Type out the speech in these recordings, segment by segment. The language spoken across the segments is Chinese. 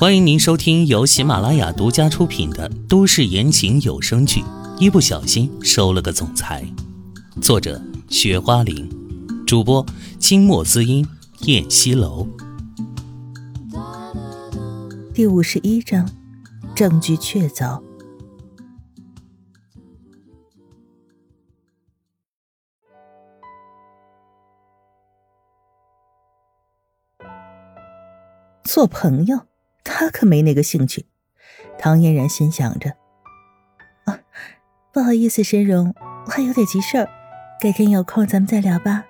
欢迎您收听由喜马拉雅独家出品的都市言情有声剧《一不小心收了个总裁》，作者：雪花玲，主播：清墨滋音、燕西楼。第五十一章，证据确凿。做朋友。他可没那个兴趣，唐嫣然心想着。啊，不好意思，申荣，我还有点急事儿，改天有空咱们再聊吧。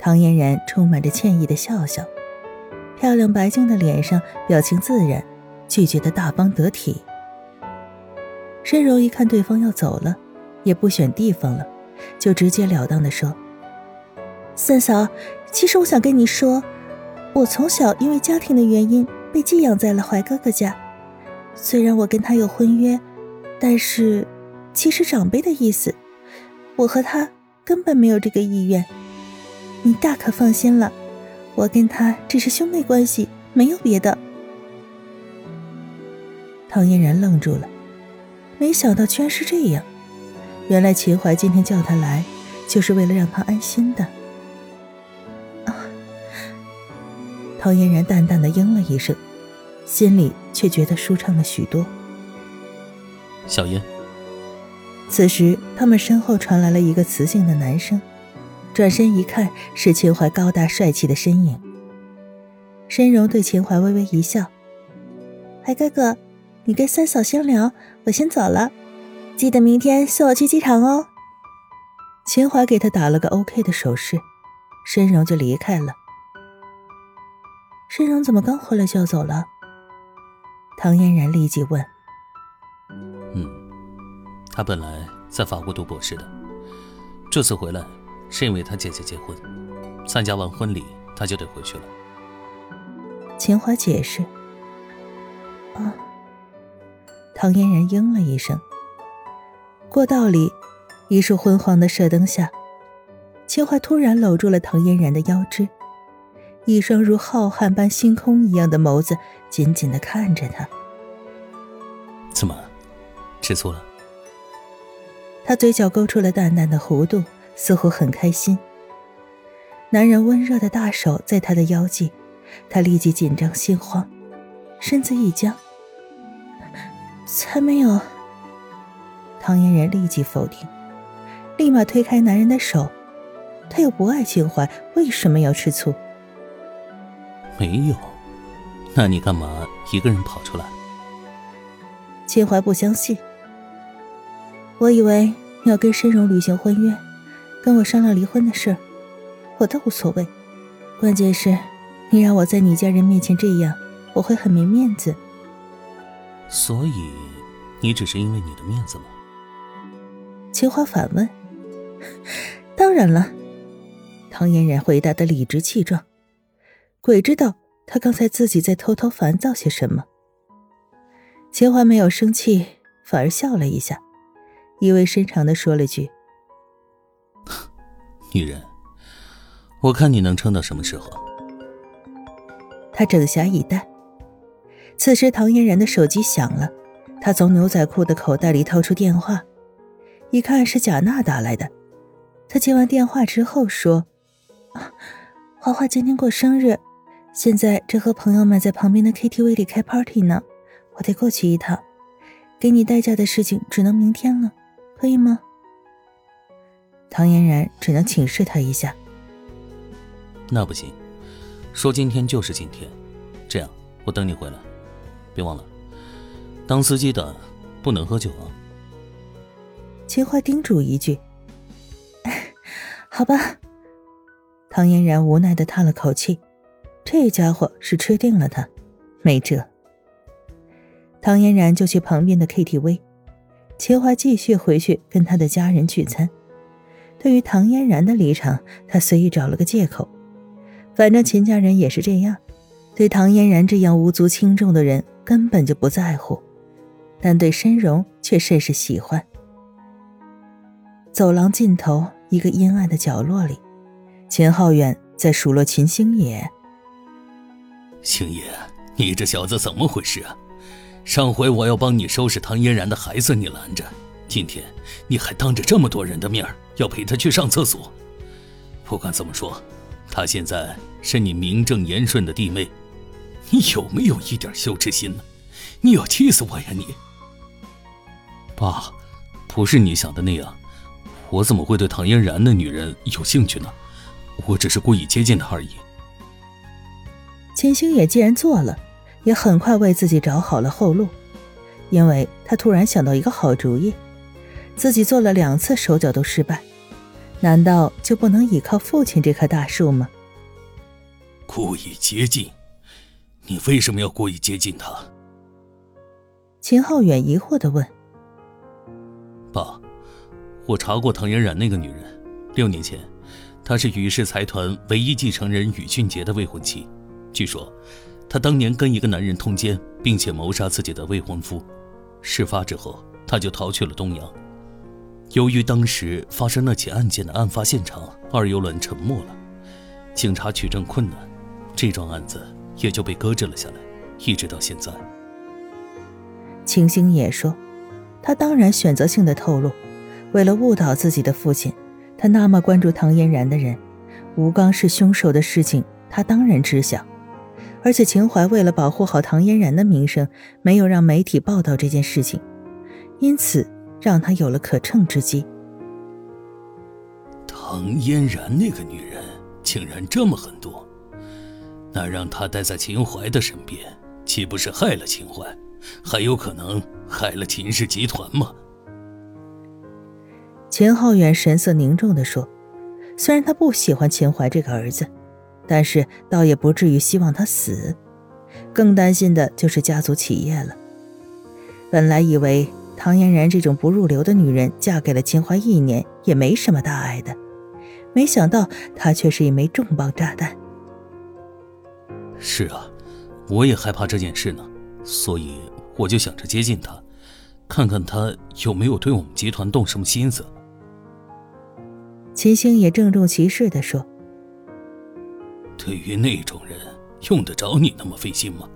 唐嫣然充满着歉意的笑笑，漂亮白净的脸上表情自然，拒绝的大方得体。申荣一看对方要走了，也不选地方了，就直截了当的说：“三嫂，其实我想跟你说，我从小因为家庭的原因。”被寄养在了怀哥哥家，虽然我跟他有婚约，但是其实长辈的意思，我和他根本没有这个意愿。你大可放心了，我跟他只是兄妹关系，没有别的。唐嫣然愣住了，没想到居然是这样。原来秦淮今天叫他来，就是为了让他安心的。啊唐嫣然淡淡的应了一声，心里却觉得舒畅了许多。小燕。此时，他们身后传来了一个磁性的男声，转身一看，是秦淮高大帅气的身影。申荣对秦淮微微一笑：“淮哥哥，你跟三嫂先聊，我先走了，记得明天送我去机场哦。”秦淮给他打了个 OK 的手势，申荣就离开了。申荣怎么刚回来就要走了？唐嫣然立即问。嗯，他本来在法国读博士的，这次回来是因为他姐姐结婚，参加完婚礼他就得回去了。秦淮解释。啊。唐嫣然应了一声。过道里，一束昏黄的射灯下，秦淮突然搂住了唐嫣然的腰肢。一双如浩瀚般星空一样的眸子紧紧的看着他。怎么，吃醋了？他嘴角勾出了淡淡的弧度，似乎很开心。男人温热的大手在他的腰际，他立即紧张心慌，身子一僵。才没有。唐嫣然立即否定，立马推开男人的手。他又不爱秦淮，为什么要吃醋？没有，那你干嘛一个人跑出来？秦淮不相信。我以为要跟申荣履行婚约，跟我商量离婚的事，我倒无所谓。关键是，你让我在你家人面前这样，我会很没面子。所以，你只是因为你的面子吗？秦淮反问。当然了，唐嫣然回答的理直气壮。鬼知道他刚才自己在偷偷烦躁些什么。秦淮没有生气，反而笑了一下，意味深长的说了句：“女人，我看你能撑到什么时候？”他整暇以待。此时，唐嫣然的手机响了，他从牛仔裤的口袋里掏出电话，一看是贾娜打来的。他接完电话之后说：“啊，华华今天过生日。”现在正和朋友们在旁边的 KTV 里开 party 呢，我得过去一趟。给你代驾的事情只能明天了，可以吗？唐嫣然只能请示他一下。那不行，说今天就是今天。这样，我等你回来，别忘了，当司机的不能喝酒啊。秦淮叮嘱一句。好吧。唐嫣然无奈的叹了口气。这家伙是吃定了他，没辙。唐嫣然就去旁边的 KTV，秦淮继续回去跟他的家人聚餐。对于唐嫣然的离场，他随意找了个借口，反正秦家人也是这样，对唐嫣然这样无足轻重的人根本就不在乎，但对申荣却甚是喜欢。走廊尽头一个阴暗的角落里，秦浩远在数落秦星野。星爷，你这小子怎么回事啊？上回我要帮你收拾唐嫣然的孩子，你拦着；今天你还当着这么多人的面要陪她去上厕所。不管怎么说，她现在是你名正言顺的弟妹，你有没有一点羞耻心呢？你要气死我呀你！爸，不是你想的那样，我怎么会对唐嫣然那女人有兴趣呢？我只是故意接近她而已。秦星野既然做了，也很快为自己找好了后路，因为他突然想到一个好主意：自己做了两次手脚都失败，难道就不能依靠父亲这棵大树吗？故意接近？你为什么要故意接近他？秦浩远疑惑的问。爸，我查过唐嫣然那个女人，六年前，她是宇氏财团唯一继承人宇俊杰的未婚妻。据说，她当年跟一个男人通奸，并且谋杀自己的未婚夫。事发之后，她就逃去了东阳。由于当时发生那起案件的案发现场二游轮沉没了，警察取证困难，这桩案子也就被搁置了下来，一直到现在。秦星也说，他当然选择性的透露，为了误导自己的父亲，他那么关注唐嫣然的人，吴刚是凶手的事情，他当然知晓。而且秦淮为了保护好唐嫣然的名声，没有让媒体报道这件事情，因此让他有了可乘之机。唐嫣然那个女人竟然这么狠毒，那让她待在秦淮的身边，岂不是害了秦淮，还有可能害了秦氏集团吗？秦浩远神色凝重地说：“虽然他不喜欢秦淮这个儿子。”但是倒也不至于希望他死，更担心的就是家族企业了。本来以为唐嫣然这种不入流的女人嫁给了秦淮一年也没什么大碍的，没想到她却是一枚重磅炸弹。是啊，我也害怕这件事呢，所以我就想着接近她，看看她有没有对我们集团动什么心思。秦星也郑重其事地说。对于那种人，用得着你那么费心吗？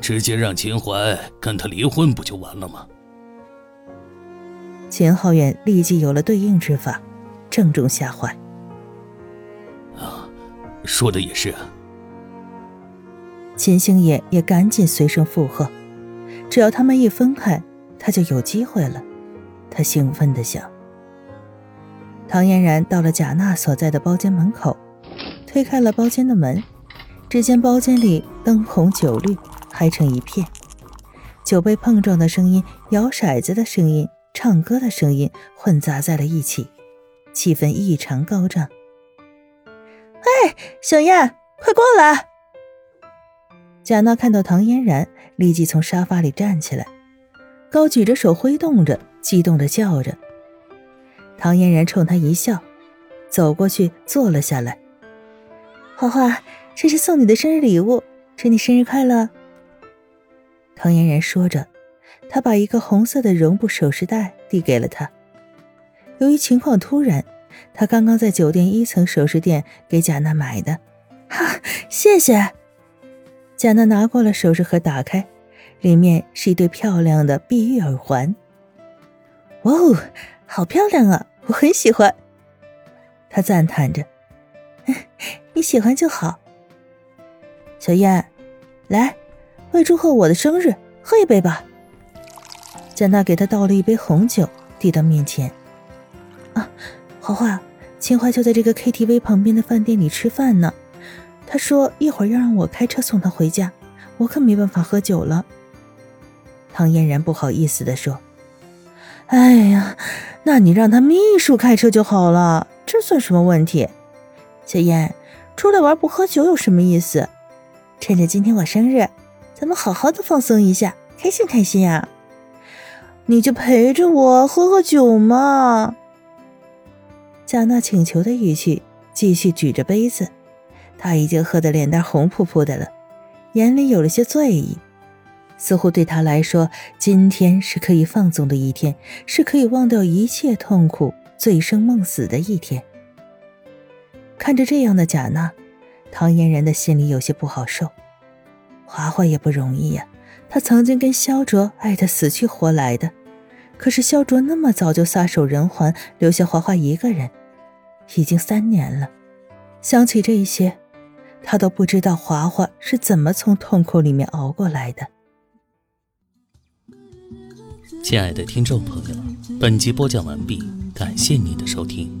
直接让秦淮跟他离婚不就完了吗？秦浩远立即有了对应之法，正中下怀。啊，说的也是。秦星野也赶紧随声附和，只要他们一分开，他就有机会了。他兴奋的想。唐嫣然到了贾娜所在的包间门口。推开了包间的门，只见包间里灯红酒绿，嗨成一片，酒杯碰撞的声音、摇骰子的声音、唱歌的声音混杂在了一起，气氛异常高涨。哎，小燕，快过来！贾娜看到唐嫣然，立即从沙发里站起来，高举着手挥动着，激动的叫着。唐嫣然冲他一笑，走过去坐了下来。花花，这是送你的生日礼物，祝你生日快乐。唐嫣然说着，她把一个红色的绒布首饰袋递给了他。由于情况突然，他刚刚在酒店一层首饰店给贾娜买的。哈，谢谢。贾娜拿过了首饰盒，打开，里面是一对漂亮的碧玉耳环。哇哦，好漂亮啊，我很喜欢。她赞叹着。你喜欢就好，小燕，来，为祝贺我的生日，喝一杯吧。贾娜给他倒了一杯红酒，递到面前。啊，华华，秦淮就在这个 KTV 旁边的饭店里吃饭呢。他说一会儿要让我开车送他回家，我可没办法喝酒了。唐嫣然不好意思的说：“哎呀，那你让他秘书开车就好了，这算什么问题？”小燕，出来玩不喝酒有什么意思？趁着今天我生日，咱们好好的放松一下，开心开心呀！你就陪着我喝喝酒嘛。贾娜请求的语气，继续举着杯子，他已经喝得脸蛋红扑扑的了，眼里有了些醉意，似乎对他来说，今天是可以放纵的一天，是可以忘掉一切痛苦、醉生梦死的一天。看着这样的贾娜，唐嫣然的心里有些不好受。华华也不容易呀，她曾经跟萧卓爱得死去活来的，可是萧卓那么早就撒手人寰，留下华华一个人，已经三年了。想起这些，他都不知道华华是怎么从痛苦里面熬过来的。亲爱的听众朋友，本集播讲完毕，感谢您的收听。